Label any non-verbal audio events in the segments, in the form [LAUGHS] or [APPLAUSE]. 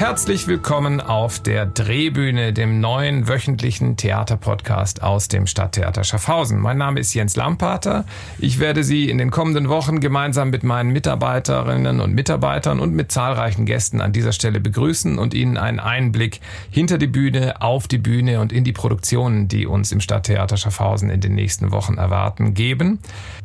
Herzlich willkommen auf der Drehbühne, dem neuen wöchentlichen Theaterpodcast aus dem Stadttheater Schaffhausen. Mein Name ist Jens Lampater. Ich werde Sie in den kommenden Wochen gemeinsam mit meinen Mitarbeiterinnen und Mitarbeitern und mit zahlreichen Gästen an dieser Stelle begrüßen und Ihnen einen Einblick hinter die Bühne, auf die Bühne und in die Produktionen, die uns im Stadttheater Schaffhausen in den nächsten Wochen erwarten, geben.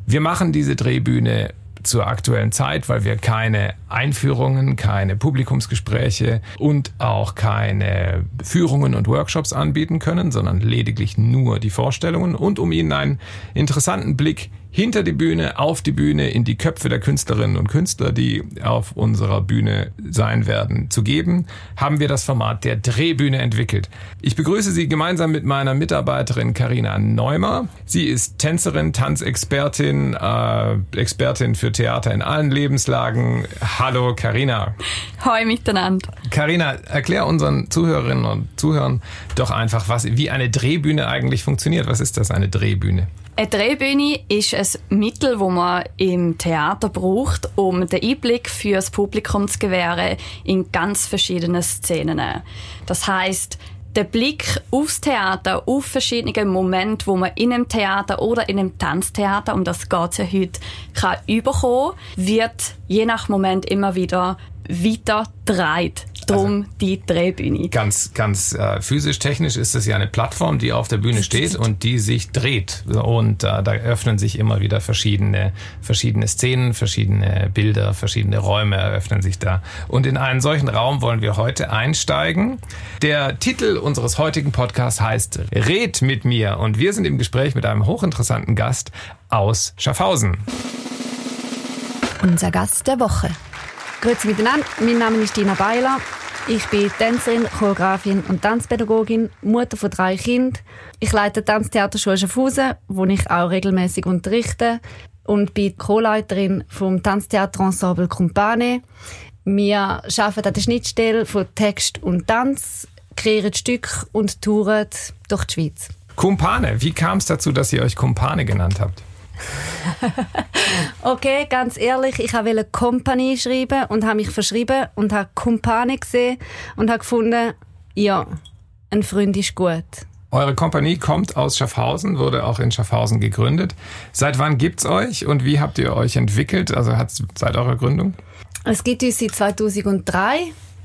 Wir machen diese Drehbühne zur aktuellen Zeit, weil wir keine Einführungen, keine Publikumsgespräche und auch keine Führungen und Workshops anbieten können, sondern lediglich nur die Vorstellungen. Und um Ihnen einen interessanten Blick hinter die Bühne, auf die Bühne, in die Köpfe der Künstlerinnen und Künstler, die auf unserer Bühne sein werden, zu geben, haben wir das Format der Drehbühne entwickelt. Ich begrüße Sie gemeinsam mit meiner Mitarbeiterin Karina Neumer. Sie ist Tänzerin, Tanzexpertin, äh, Expertin für Theater in allen Lebenslagen. Hallo Karina. Hoi miteinander. Karina, erklär unseren Zuhörerinnen und Zuhörern doch einfach, was, wie eine Drehbühne eigentlich funktioniert. Was ist das, eine Drehbühne? Eine Drehbühne ist ein Mittel, das man im Theater braucht, um den Einblick für das Publikum zu gewähren in ganz verschiedene Szenen. Das heißt, der Blick aufs Theater, auf verschiedene Momente, wo man in einem Theater oder in einem Tanztheater, um das geht es ja heute, kann überkommen, wird je nach Moment immer wieder weiter dreht. Drum also, die Drehbühne. Ganz, ganz äh, physisch, technisch ist es ja eine Plattform, die auf der Bühne steht und die sich dreht. Und äh, da öffnen sich immer wieder verschiedene, verschiedene Szenen, verschiedene Bilder, verschiedene Räume eröffnen sich da. Und in einen solchen Raum wollen wir heute einsteigen. Der Titel unseres heutigen Podcasts heißt Red mit mir. Und wir sind im Gespräch mit einem hochinteressanten Gast aus Schaffhausen. Unser Gast der Woche. Grüezi miteinander, mein Name ist Dina Beiler. Ich bin Tänzerin, Choreografin und Tanzpädagogin, Mutter von drei Kindern. Ich leite die Tanztheaterschule Schaffhausen, wo ich auch regelmäßig unterrichte und bin Co-Leiterin vom Tanztheaterensemble Compane. Wir arbeiten an der Schnittstelle von Text und Tanz, kreieren Stücke und touren durch die Schweiz. Kumpane, wie kam es dazu, dass ihr euch Kumpane genannt habt? [LAUGHS] okay, ganz ehrlich, ich wollte Company schreiben und habe mich verschrieben und habe Kumpane gesehen und habe gefunden, ja, ein Freund ist gut. Eure Kompanie kommt aus Schaffhausen, wurde auch in Schaffhausen gegründet. Seit wann gibt's euch und wie habt ihr euch entwickelt? Also seit eurer Gründung? Es gibt uns seit 2003.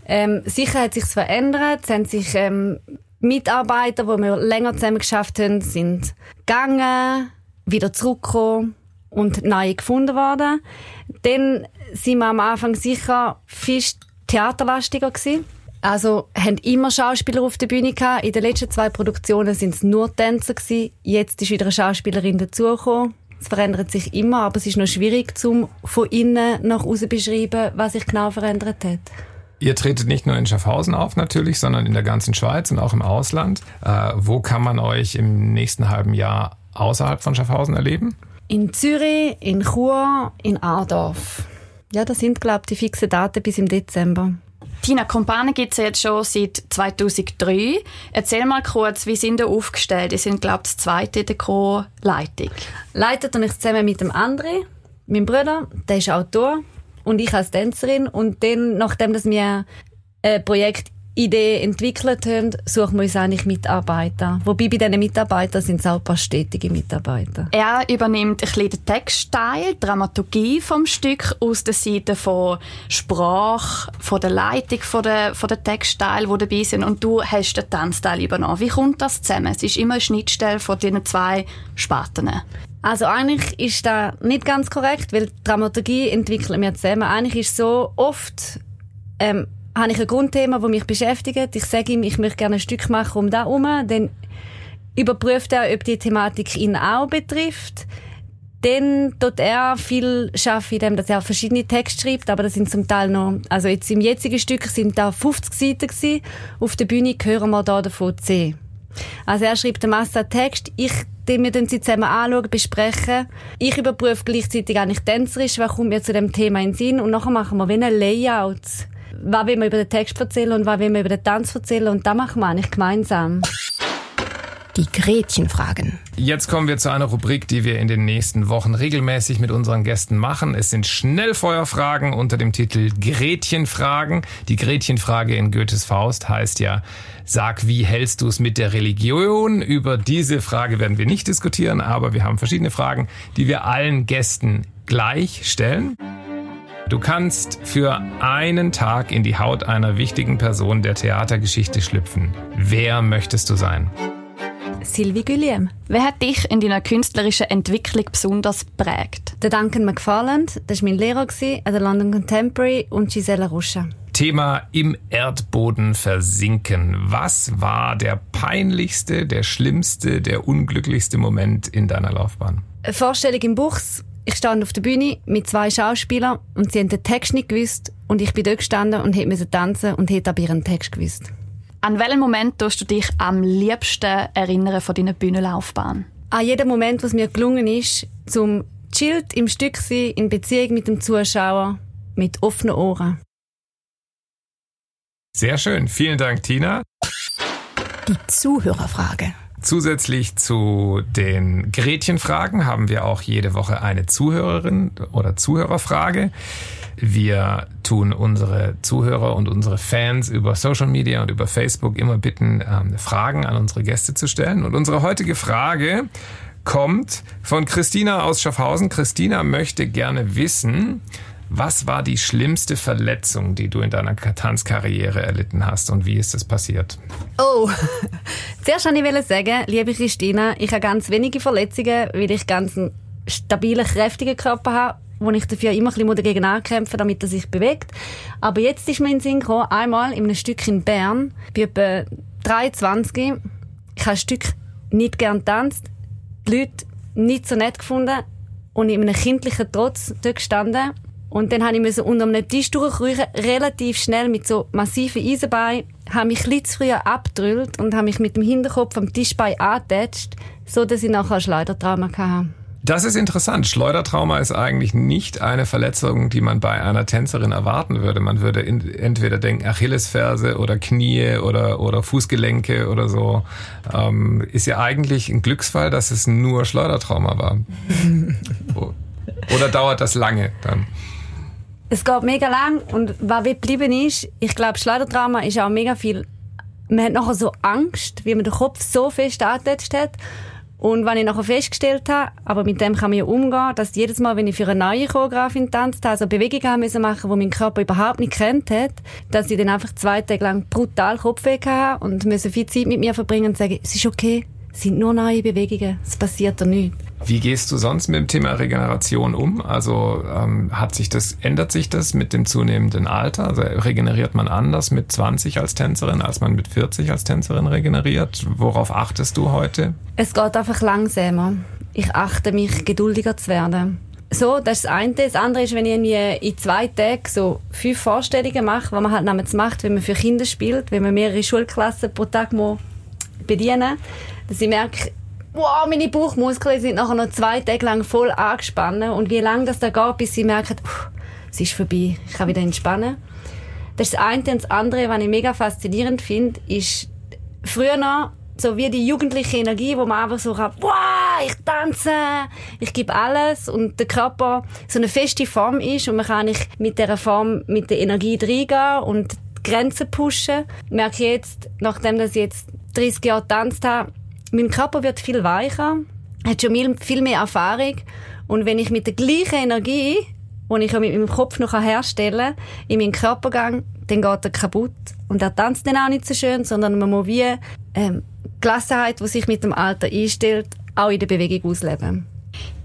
Ähm, sicher hat sich verändert. Es haben sich ähm, Mitarbeiter, die wir länger zusammen geschafft haben, sind gegangen wieder zurückgekommen und neu gefunden worden. Dann sind wir am Anfang sicher viel theaterlastiger gewesen. Also haben immer Schauspieler auf der Bühne gehabt. In den letzten zwei Produktionen sind es nur Tänzer gewesen. Jetzt ist wieder eine Schauspielerin dazugekommen. Es verändert sich immer, aber es ist noch schwierig, zum von innen nach außen beschreiben, was sich genau verändert hat. Ihr tretet nicht nur in Schaffhausen auf natürlich, sondern in der ganzen Schweiz und auch im Ausland. Äh, wo kann man euch im nächsten halben Jahr außerhalb von Schaffhausen erleben? In Zürich, in Chur, in Aardorf. Ja, das sind, glaube ich, die fixen Daten bis im Dezember. Tina Kompane gibt es jetzt schon seit 2003. Erzähl mal kurz, wie sind ihr aufgestellt? Ihr sind, glaube ich, das zweite in der Co-Leitung. Leitet und ich zusammen mit dem André, meinem Bruder, der ist Autor und ich als Tänzerin. Und dann, nachdem dass wir ein Projekt Idee entwickelt haben, suchen wir uns eigentlich Mitarbeiter. Wobei bei diesen Mitarbeitern sind es auch ein paar stetige Mitarbeiter. Er übernimmt ein bisschen den Textteil, die Dramaturgie vom Stück aus der Seite von Sprache, von der Leitung von der, von der Textteil, die dabei sind. Und du hast den Tanzteil übernommen. Wie kommt das zusammen? Es ist immer eine Schnittstelle von diesen zwei Sparten. Also eigentlich ist das nicht ganz korrekt, weil die Dramaturgie entwickeln wir zusammen. Eigentlich ist es so oft ähm, habe ich ein Grundthema, das mich beschäftigt. Ich sage ihm, ich möchte gerne ein Stück machen um da herum. Dann überprüft er, ob die Thematik ihn auch betrifft. Dann tut er viel schaffen, indem dass er verschiedene Texte schreibt, aber das sind zum Teil noch, also jetzt im jetzigen Stück sind da 50 Seiten gewesen. Auf der Bühne hören wir da davon 10. Also er schreibt eine Masse Text, ich wir dann zusammen anschauen, besprechen. Ich überprüfe gleichzeitig eigentlich tänzerisch, was kommt mir zu dem Thema in den Sinn und nachher machen wir wie ein Layout was will man über den Text erzählen und was will man über den Tanz erzählen und das machen wir eigentlich gemeinsam. Die Gretchenfragen. Jetzt kommen wir zu einer Rubrik, die wir in den nächsten Wochen regelmäßig mit unseren Gästen machen. Es sind Schnellfeuerfragen unter dem Titel Gretchenfragen. Die Gretchenfrage in Goethes Faust heißt ja, sag, wie hältst du es mit der Religion? Über diese Frage werden wir nicht diskutieren, aber wir haben verschiedene Fragen, die wir allen Gästen gleich stellen. Du kannst für einen Tag in die Haut einer wichtigen Person der Theatergeschichte schlüpfen. Wer möchtest du sein? Sylvie Guillem. Wer hat dich in deiner künstlerischen Entwicklung besonders prägt? Der Duncan McFarland, das war mein Lehrer an der London Contemporary und Gisela Ruscha. Thema im Erdboden versinken. Was war der peinlichste, der schlimmste, der unglücklichste Moment in deiner Laufbahn? Eine Vorstellung im Buchs ich stand auf der Bühne mit zwei Schauspielern und sie haben den Text nicht gewusst und ich bin dort gestanden und hätte tanzen und hätte aber ihren Text gewusst. An welchen Moment tust du dich am liebsten erinnern von deiner Bühnenlaufbahn? An jeden Moment, was mir gelungen ist, zum chillt im Stück sein, in Beziehung mit dem Zuschauer, mit offenen Ohren. Sehr schön. Vielen Dank, Tina. Die Zuhörerfrage. Zusätzlich zu den Gretchenfragen haben wir auch jede Woche eine Zuhörerin oder Zuhörerfrage. Wir tun unsere Zuhörer und unsere Fans über Social Media und über Facebook immer bitten, ähm, Fragen an unsere Gäste zu stellen. Und unsere heutige Frage kommt von Christina aus Schaffhausen. Christina möchte gerne wissen, was war die schlimmste Verletzung, die du in deiner Tanzkarriere erlitten hast und wie ist das passiert? Oh, [LAUGHS] zuerst wollte ich sagen, liebe Christina, ich habe ganz wenige Verletzungen, weil ich ganz einen stabilen, kräftigen Körper habe, wo ich dafür immer ein bisschen dagegen ankämpfen damit er sich bewegt. Aber jetzt ist mir in Sinn gekommen, einmal in einem Stück in Bern, bei etwa 23, ich habe ein Stück nicht gern tanzt, die Leute nicht so nett gefunden und in einem kindlichen Trotz dort gestanden und dann habe ich unter einem Tisch durchkriechen, relativ schnell mit so massiven Eisenbeinen, habe mich ein zu früh abgedrüllt und habe mich mit dem Hinterkopf am Tischbein angetatscht, so dass ich nachher ein Schleudertrauma hatte. Das ist interessant. Schleudertrauma ist eigentlich nicht eine Verletzung, die man bei einer Tänzerin erwarten würde. Man würde entweder denken Achillesferse oder Knie oder, oder Fußgelenke oder so. Ähm, ist ja eigentlich ein Glücksfall, dass es nur Schleudertrauma war. [LAUGHS] oder dauert das lange dann? Es geht mega lang und was geblieben ist, ich glaube, Schleudertrauma ist auch mega viel. Man hat nachher so Angst, wie man den Kopf so fest angetatscht hat. Und wenn ich nachher festgestellt habe, aber mit dem kann man ja umgehen, dass jedes Mal, wenn ich für eine neue Choreografin tanzt habe, also Bewegungen haben müssen machen, die mein Körper überhaupt nicht kennt hat, dass ich dann einfach zwei Tage lang brutal Kopfweh hatte und müssen viel Zeit mit mir verbringen und sagen, es ist okay, sind nur neue Bewegungen, es passiert da nichts. Wie gehst du sonst mit dem Thema Regeneration um? Also ähm, hat sich das, ändert sich das mit dem zunehmenden Alter? Also regeneriert man anders mit 20 als Tänzerin, als man mit 40 als Tänzerin regeneriert? Worauf achtest du heute? Es geht einfach langsamer. Ich achte mich, geduldiger zu werden. So, das ist das eine. Das andere ist, wenn ich irgendwie in zwei Tagen so fünf Vorstellungen mache, was man halt namens macht, wenn man für Kinder spielt, wenn man mehrere Schulklassen pro Tag bedienen dass ich merke, wow, meine Bauchmuskeln sind nachher noch zwei Tage lang voll angespannt. Und wie lange das da geht, bis sie merken, es ist vorbei, ich kann wieder entspannen. Das ist das eine. Und das andere, was ich mega faszinierend finde, ist früher noch so wie die jugendliche Energie, wo man einfach so kann, wow, ich tanze, ich gebe alles und der Körper so eine feste Form ist und man kann nicht mit dieser Form, mit der Energie reingehen und Grenzen pushen. Ich merke jetzt, nachdem ich jetzt 30 Jahre getanzt habe, mein Körper wird viel weicher, hat schon viel mehr Erfahrung und wenn ich mit der gleichen Energie, die ich mit meinem Kopf noch herstellen kann, in meinen Körper gehe, dann geht er kaputt. Und er tanzt dann auch nicht so schön, sondern man muss wie ähm, Gelassenheit, die sich mit dem Alter einstellt, auch in der Bewegung ausleben.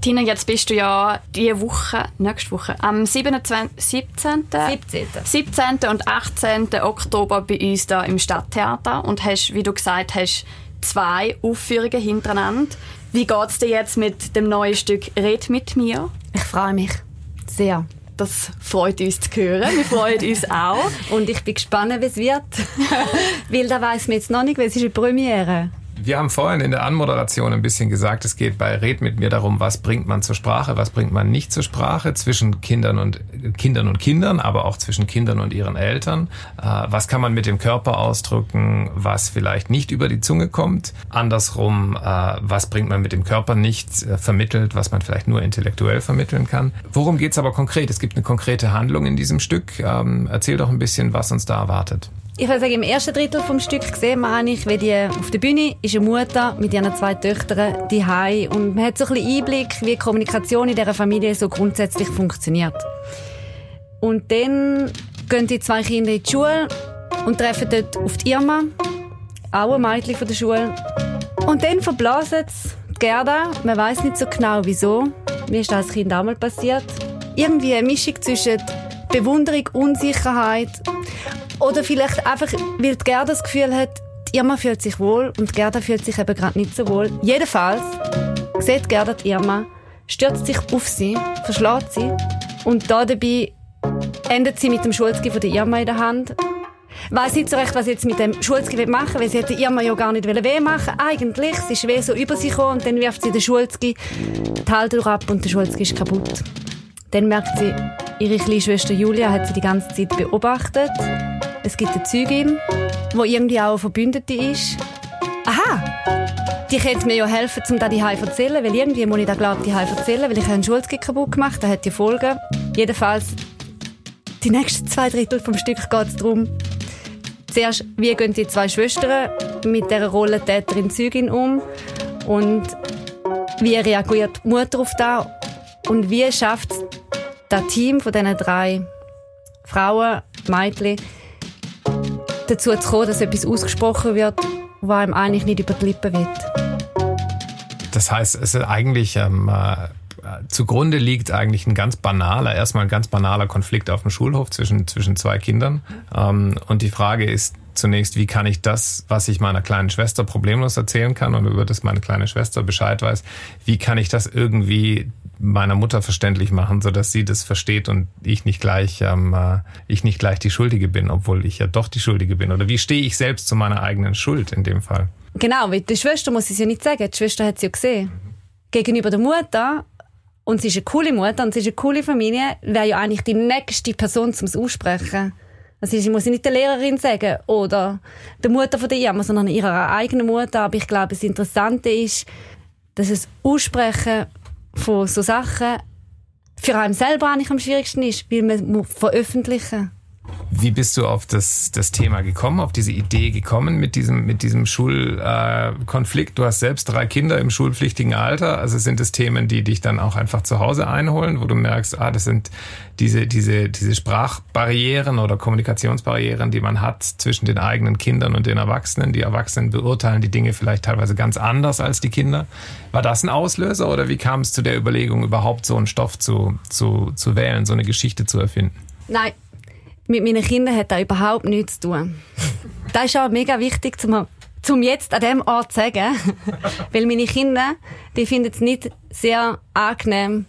Tina, jetzt bist du ja diese Woche, nächste Woche, am 27, 17. 17. 17. und 18. Oktober bei uns da im Stadttheater und hast, wie du gesagt hast, zwei Aufführungen hintereinander. Wie geht es dir jetzt mit dem neuen Stück Red mit mir? Ich freue mich sehr. Das freut uns zu hören. Wir freuen uns auch. Und ich bin gespannt, wie es wird. [LAUGHS] weil da weiß man jetzt noch nicht, weil es ist eine Premiere. Wir haben vorhin in der Anmoderation ein bisschen gesagt, es geht bei Red mit mir darum, was bringt man zur Sprache, was bringt man nicht zur Sprache zwischen Kindern und Kindern und Kindern, aber auch zwischen Kindern und ihren Eltern. Äh, was kann man mit dem Körper ausdrücken, was vielleicht nicht über die Zunge kommt? Andersrum, äh, was bringt man mit dem Körper nicht äh, vermittelt, was man vielleicht nur intellektuell vermitteln kann? Worum geht's aber konkret? Es gibt eine konkrete Handlung in diesem Stück. Ähm, erzähl doch ein bisschen, was uns da erwartet. Ich würde sagen, im ersten Drittel vom Stück sehen wir eigentlich, wie die auf der Bühne ist eine Mutter mit ihren zwei Töchtern die und man hat so ein bisschen Einblick, wie die Kommunikation in dieser Familie so grundsätzlich funktioniert. Und dann gehen die zwei Kinder in die Schule und treffen dort auf die Irma, auch ein Mädchen von der Schule. Und dann verblasen sie Gerda, man weiß nicht so genau wieso, mir ist das als Kind auch mal passiert. Irgendwie eine Mischung zwischen Bewunderung, Unsicherheit oder vielleicht einfach, weil Gerda das Gefühl hat, Irma fühlt sich wohl und Gerda fühlt sich eben gerade nicht so wohl. Jedenfalls sieht Gerda die Irma, stürzt sich auf sie, verschlägt sie und da dabei endet sie mit dem Schulzgi von der Irma in der Hand. Weiß nicht so recht, was sie jetzt mit dem Schulzgi machen weil sie hätte Irma ja gar nicht weh machen Eigentlich, sie ist weh so über sie gekommen und dann wirft sie den Schulzgi die Halterung ab und der Schulzgi ist kaputt. Dann merkt sie, ihre kleine Schwester Julia hat sie die ganze Zeit beobachtet es gibt eine Zeugin, die irgendwie auch eine Verbündete ist. Aha! Die könnte mir ja helfen, um das zu erzählen, weil irgendwie muss ich da glaube die erzählen, weil ich einen Schulzgi kaputt gemacht, da hat die Folgen. Jedenfalls, die nächsten zwei Drittel vom Stück geht es darum, zuerst, wie gehen die zwei Schwestern mit der Rolle Täterin Zeugin um und wie reagiert die Mutter auf das und wie schafft das Team von diesen drei Frauen, Mädchen, dazu zu kommen, dass etwas ausgesprochen wird, was einem eigentlich nicht über die Lippen wird. Das heißt, es ist eigentlich ähm, äh, zugrunde liegt eigentlich ein ganz banaler, erstmal ein ganz banaler Konflikt auf dem Schulhof zwischen, zwischen zwei Kindern. Ähm, und die Frage ist zunächst, wie kann ich das, was ich meiner kleinen Schwester problemlos erzählen kann und über das meine kleine Schwester Bescheid weiß, wie kann ich das irgendwie meiner Mutter verständlich machen, so dass sie das versteht und ich nicht gleich, ähm, äh, ich nicht gleich die Schuldige bin, obwohl ich ja doch die Schuldige bin. Oder wie stehe ich selbst zu meiner eigenen Schuld in dem Fall? Genau, weil die Schwester muss es ja nicht sagen. Die Schwester hat es ja gesehen. Gegenüber der Mutter und sie ist eine coole Mutter und sie ist eine coole Familie, wäre ja eigentlich die nächste Person zum Aussprechen. Also ich muss nicht der Lehrerin sagen oder der Mutter von Irma, sondern ihrer eigenen Mutter. Aber ich glaube, das Interessante ist, dass es Aussprechen von so Sachen für einen selber eigentlich am schwierigsten ist, weil man veröffentlichen wie bist du auf das, das Thema gekommen, auf diese Idee gekommen mit diesem, mit diesem Schulkonflikt? Äh, du hast selbst drei Kinder im schulpflichtigen Alter. Also sind es Themen, die dich dann auch einfach zu Hause einholen, wo du merkst, ah, das sind diese, diese, diese Sprachbarrieren oder Kommunikationsbarrieren, die man hat zwischen den eigenen Kindern und den Erwachsenen. Die Erwachsenen beurteilen die Dinge vielleicht teilweise ganz anders als die Kinder. War das ein Auslöser oder wie kam es zu der Überlegung, überhaupt so einen Stoff zu, zu, zu wählen, so eine Geschichte zu erfinden? Nein, mit meinen Kindern hat das überhaupt nichts zu tun. Das ist auch mega wichtig, zum, zum jetzt an diesem Ort zu sagen. [LAUGHS] Weil meine Kinder, die finden es nicht sehr angenehm,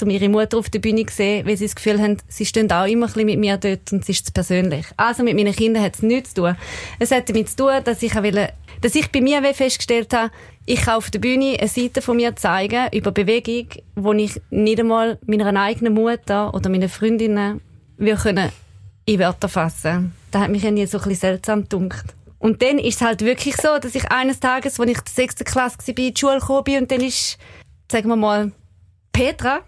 um ihre Mutter auf der Bühne zu sehen, weil sie das Gefühl haben, sie stehen auch immer ein mit mir dort und es ist zu persönlich. Also mit meinen Kindern hat es nichts zu tun. Es hat damit zu tun, dass ich will, dass ich bei mir festgestellt habe, ich kann auf der Bühne eine Seite von mir zeigen über Bewegung, wo ich nicht einmal meiner eigenen Mutter oder meinen Freundinnen wir können in Wörter fassen. Das hat mich irgendwie so ein bisschen seltsam gedunkt. Und dann ist es halt wirklich so, dass ich eines Tages, als ich in der sechsten Klasse war, in die Schule gekommen bin und dann ist, sagen wir mal, Petra,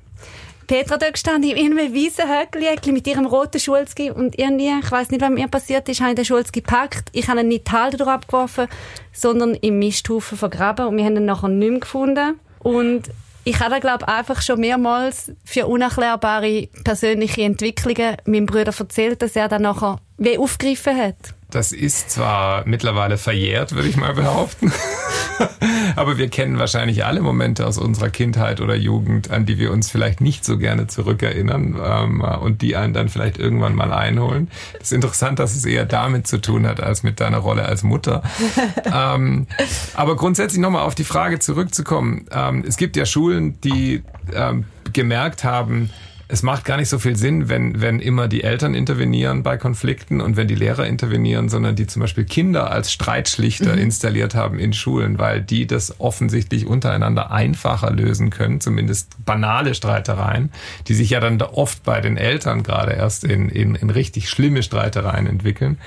Petra dort gestanden, in einem weißen Höckli mit ihrem roten Schulzgi und irgendwie, ich weiß nicht, was mir passiert ist, habe ich den Schulzgi gepackt. Ich habe ihn nicht die Halde abgeworfen, sondern im Misthaufen vergraben und wir haben ihn nachher nicht mehr gefunden. Und ich habe, glaube einfach schon mehrmals für unerklärbare persönliche Entwicklungen meinem Bruder erzählt, dass er dann nachher wie aufgegriffen hat. Das ist zwar mittlerweile verjährt, würde ich mal behaupten. [LAUGHS] Aber wir kennen wahrscheinlich alle Momente aus unserer Kindheit oder Jugend, an die wir uns vielleicht nicht so gerne zurückerinnern ähm, und die einen dann vielleicht irgendwann mal einholen. Es ist interessant, dass es eher damit zu tun hat, als mit deiner Rolle als Mutter. [LAUGHS] ähm, aber grundsätzlich nochmal auf die Frage zurückzukommen. Ähm, es gibt ja Schulen, die ähm, gemerkt haben, es macht gar nicht so viel Sinn, wenn, wenn immer die Eltern intervenieren bei Konflikten und wenn die Lehrer intervenieren, sondern die zum Beispiel Kinder als Streitschlichter mhm. installiert haben in Schulen, weil die das offensichtlich untereinander einfacher lösen können, zumindest banale Streitereien, die sich ja dann oft bei den Eltern gerade erst in, in, in richtig schlimme Streitereien entwickeln.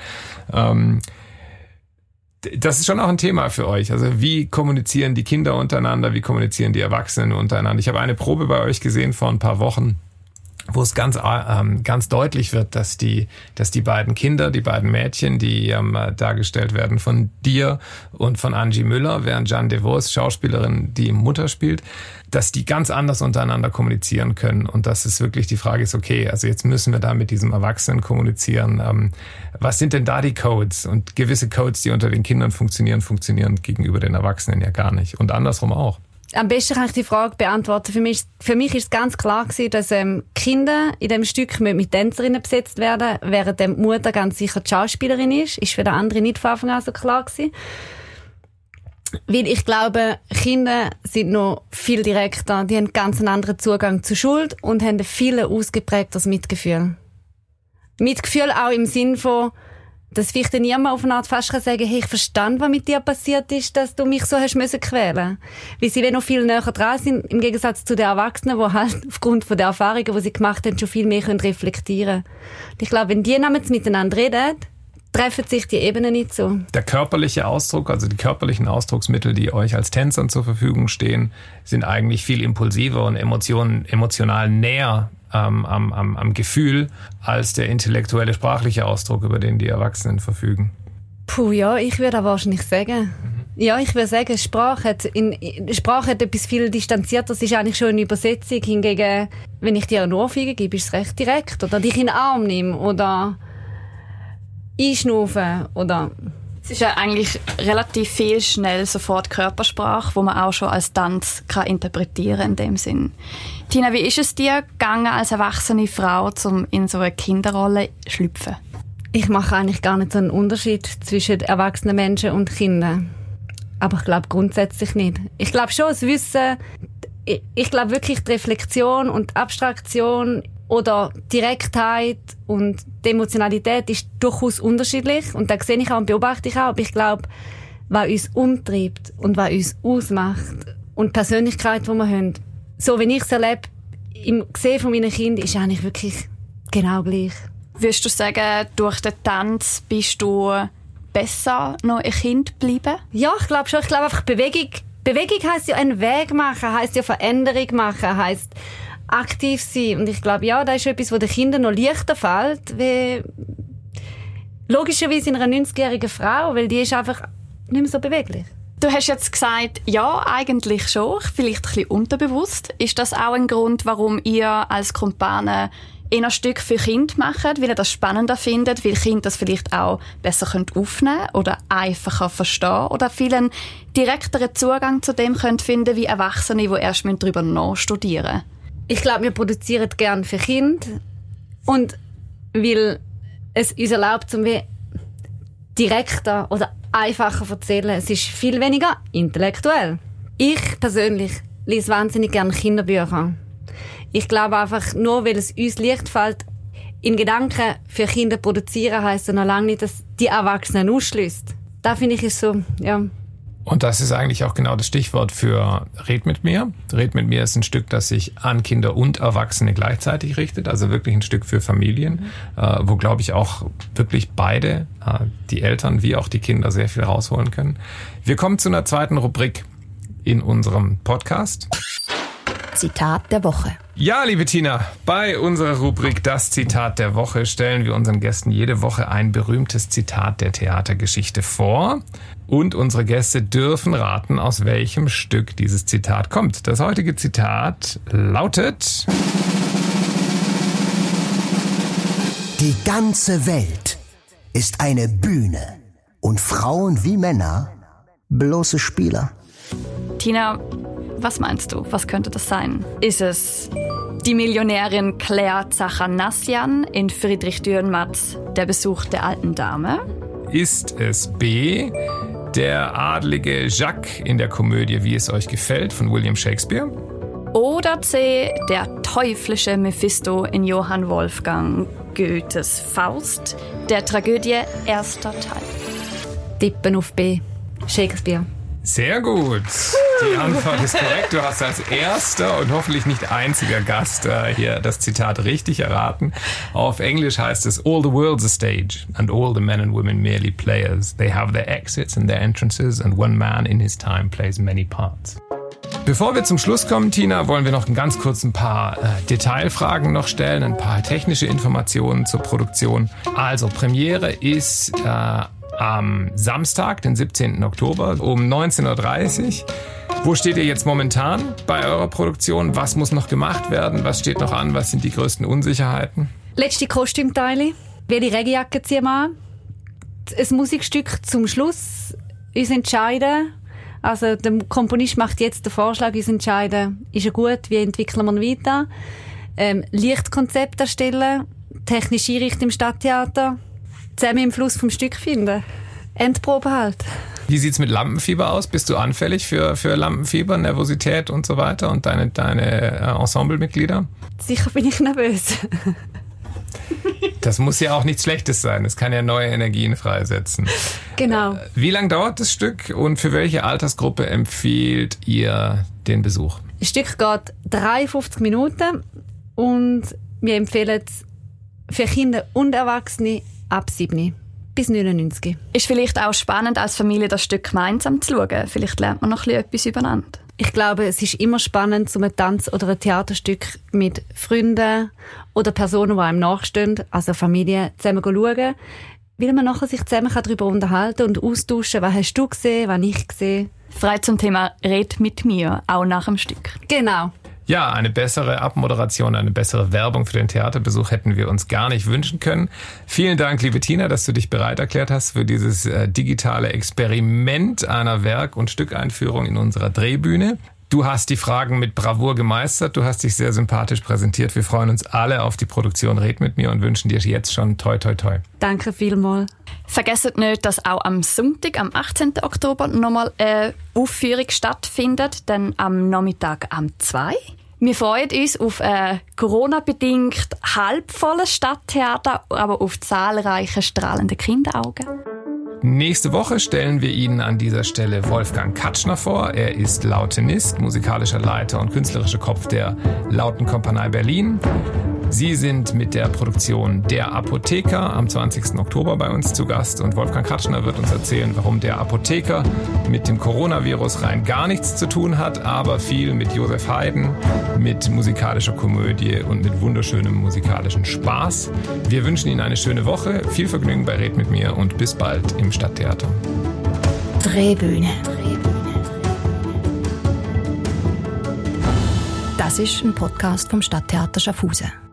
Ähm, das ist schon auch ein Thema für euch. Also wie kommunizieren die Kinder untereinander, wie kommunizieren die Erwachsenen untereinander? Ich habe eine Probe bei euch gesehen vor ein paar Wochen wo es ganz, ähm, ganz deutlich wird, dass die, dass die beiden Kinder, die beiden Mädchen, die ähm, dargestellt werden von dir und von Angie Müller, während Jeanne DeVos, Schauspielerin, die Mutter spielt, dass die ganz anders untereinander kommunizieren können und dass es wirklich die Frage ist, okay, also jetzt müssen wir da mit diesem Erwachsenen kommunizieren. Ähm, was sind denn da die Codes? Und gewisse Codes, die unter den Kindern funktionieren, funktionieren gegenüber den Erwachsenen ja gar nicht und andersrum auch am besten kann ich die Frage beantworten. Für mich, für mich ist es ganz klar gewesen, dass ähm, Kinder in dem Stück mit Tänzerinnen besetzt werden, während die Mutter ganz sicher die Schauspielerin ist. Ist für den anderen nicht von Anfang an so klar gewesen. Weil ich glaube, Kinder sind noch viel direkter, die haben ganz einen anderen Zugang zur Schuld und haben ein viel ausgeprägtes Mitgefühl. Mitgefühl auch im Sinn von, dass vielleicht niemand auf eine Art fast kann sagen, hey, ich verstand, was mit dir passiert ist, dass du mich so hast müssen quälen. Weil sie noch viel näher dran sind, im Gegensatz zu den Erwachsenen, die halt [LAUGHS] aufgrund von der Erfahrungen, die sie gemacht haben, schon viel mehr können reflektieren können. Ich glaube, wenn die namens miteinander reden, treffen sich die Ebenen nicht so. Der körperliche Ausdruck, also die körperlichen Ausdrucksmittel, die euch als Tänzern zur Verfügung stehen, sind eigentlich viel impulsiver und emotion, emotional näher am, am, am Gefühl als der intellektuelle sprachliche Ausdruck, über den die Erwachsenen verfügen? Puh, ja, ich würde wahrscheinlich sagen. Mhm. Ja, ich würde sagen, Sprache hat, in, Sprache hat etwas viel distanzierter. Das ist eigentlich schon eine Übersetzung. Hingegen, wenn ich dir eine Ohrfeige gebe, ist es recht direkt. Oder dich in den Arm nehme. Oder einschnaufen. Oder es ist ja eigentlich relativ viel schnell sofort Körpersprache, wo man auch schon als Tanz kann interpretieren in dem Sinn. Tina, wie ist es dir gegangen als erwachsene Frau, um in so eine Kinderrolle zu schlüpfen? Ich mache eigentlich gar nicht so einen Unterschied zwischen erwachsenen Menschen und Kindern. Aber ich glaube grundsätzlich nicht. Ich glaube schon, das Wissen, ich, ich glaube wirklich die Reflexion und die Abstraktion oder Direktheit und die Emotionalität ist durchaus unterschiedlich und da sehe ich auch und beobachte ich auch, aber ich glaube, was uns umtreibt und was uns ausmacht und die Persönlichkeit, die wir haben, so wie ich es erlebe, im Gesehen von meinen Kindern, ist eigentlich wirklich genau gleich. Würdest du sagen, durch den Tanz bist du besser noch ein Kind geblieben? Ja, ich glaube schon. Ich glaube einfach Bewegung. Bewegung heißt ja einen Weg machen, heißt ja Veränderung machen, heißt aktiv sein. Und ich glaube, ja, das ist etwas, was den Kindern noch leichter fällt, wie logischerweise in einer 90-jährigen Frau, weil die ist einfach nicht mehr so beweglich. Du hast jetzt gesagt, ja, eigentlich schon, vielleicht ein bisschen unterbewusst. Ist das auch ein Grund, warum ihr als Kumpane ein Stück für Kind macht, weil ihr das spannender findet, weil Kinder das vielleicht auch besser aufnehmen können oder einfacher verstehen oder viel direkteren Zugang zu dem können finden wie Erwachsene, die erst darüber nachstudieren müssen? Ich glaube, wir produzieren gern für Kinder und weil es uns erlaubt, zum direkter oder einfacher erzählen. Es ist viel weniger intellektuell. Ich persönlich lese wahnsinnig gerne Kinderbücher. Ich glaube einfach, nur weil es uns leicht fällt, in Gedanken für Kinder produzieren, heisst es noch lange nicht, dass die Erwachsenen ausschließt. Da finde ich es so, ja, und das ist eigentlich auch genau das Stichwort für Red mit mir. Red mit mir ist ein Stück, das sich an Kinder und Erwachsene gleichzeitig richtet, also wirklich ein Stück für Familien, mhm. äh, wo, glaube ich, auch wirklich beide, äh, die Eltern wie auch die Kinder, sehr viel rausholen können. Wir kommen zu einer zweiten Rubrik in unserem Podcast. Zitat der Woche. Ja, liebe Tina, bei unserer Rubrik Das Zitat der Woche stellen wir unseren Gästen jede Woche ein berühmtes Zitat der Theatergeschichte vor. Und unsere Gäste dürfen raten, aus welchem Stück dieses Zitat kommt. Das heutige Zitat lautet... Die ganze Welt ist eine Bühne und Frauen wie Männer bloße Spieler. Tina, was meinst du? Was könnte das sein? Ist es die Millionärin Claire Zachanassian in Friedrich Dürrenmatts Der Besuch der alten Dame? Ist es B, der adlige Jacques in der Komödie Wie es euch gefällt von William Shakespeare? Oder C, der teuflische Mephisto in Johann Wolfgang Goethes Faust, der Tragödie erster Teil. Tippen auf B. Shakespeare. Sehr gut. Die Antwort ist [LAUGHS] korrekt. Du hast als erster und hoffentlich nicht einziger Gast äh, hier das Zitat richtig erraten. Auf Englisch heißt es All the world's a stage and all the men and women merely players. They have their exits and their entrances and one man in his time plays many parts. Bevor wir zum Schluss kommen, Tina, wollen wir noch ganz kurz ein paar äh, Detailfragen noch stellen, ein paar technische Informationen zur Produktion. Also Premiere ist äh, am Samstag, den 17. Oktober um 19.30 Uhr. Wo steht ihr jetzt momentan bei eurer Produktion? Was muss noch gemacht werden? Was steht noch an? Was sind die größten Unsicherheiten? Letzte Kostümteile. Welche Regenjacke ziehen wir an? Ein Musikstück zum Schluss. Uns entscheiden. Also der Komponist macht jetzt den Vorschlag, uns entscheiden, ist er gut, wie entwickeln wir ihn weiter. Ähm, Lichtkonzept erstellen, technische Einrichtung im Stadttheater, zusammen im Fluss vom Stück finden. Endprobe halt. Wie sieht's mit Lampenfieber aus? Bist du anfällig für, für Lampenfieber, Nervosität und so weiter und deine, deine äh, Ensemblemitglieder? Sicher bin ich nervös. Das muss ja auch nichts Schlechtes sein. Es kann ja neue Energien freisetzen. Genau. Wie lange dauert das Stück und für welche Altersgruppe empfiehlt ihr den Besuch? Das Stück geht 53 Minuten und wir empfehlen es für Kinder und Erwachsene ab 7 bis 99. Ist vielleicht auch spannend, als Familie das Stück gemeinsam zu schauen. Vielleicht lernt man noch ein bisschen etwas übereinander. Ich glaube, es ist immer spannend, so ein Tanz- oder ein Theaterstück mit Freunden oder Personen, die einem nachstehen, also Familie, zusammen schauen, weil man nachher sich zusammen darüber unterhalten und austauschen, was hast du gesehen, was ich gesehen. Frei zum Thema Red mit mir, auch nach dem Stück. Genau. Ja, eine bessere Abmoderation, eine bessere Werbung für den Theaterbesuch hätten wir uns gar nicht wünschen können. Vielen Dank, liebe Tina, dass du dich bereit erklärt hast für dieses äh, digitale Experiment einer Werk- und Stückeinführung in unserer Drehbühne. Du hast die Fragen mit Bravour gemeistert, du hast dich sehr sympathisch präsentiert. Wir freuen uns alle auf die Produktion Red mit mir und wünschen dir jetzt schon toi toi toi. Danke vielmals. Vergesst nicht, dass auch am Sonntag, am 18. Oktober, nochmal eine Aufführung stattfindet, dann am Nachmittag am 2. Wir freuen uns auf ein Corona-bedingt halbvolles Stadttheater, aber auf zahlreiche strahlende Kinderaugen. Nächste Woche stellen wir Ihnen an dieser Stelle Wolfgang Katschner vor. Er ist Lautenist, musikalischer Leiter und künstlerischer Kopf der Lautenkompanie Berlin. Sie sind mit der Produktion Der Apotheker am 20. Oktober bei uns zu Gast und Wolfgang Katschner wird uns erzählen, warum der Apotheker mit dem Coronavirus rein gar nichts zu tun hat, aber viel mit Josef Haydn, mit musikalischer Komödie und mit wunderschönem musikalischen Spaß. Wir wünschen Ihnen eine schöne Woche, viel Vergnügen bei Red mit mir und bis bald im Stadttheater. Drehbühne. Das ist ein Podcast vom Stadttheater Schaffhausen.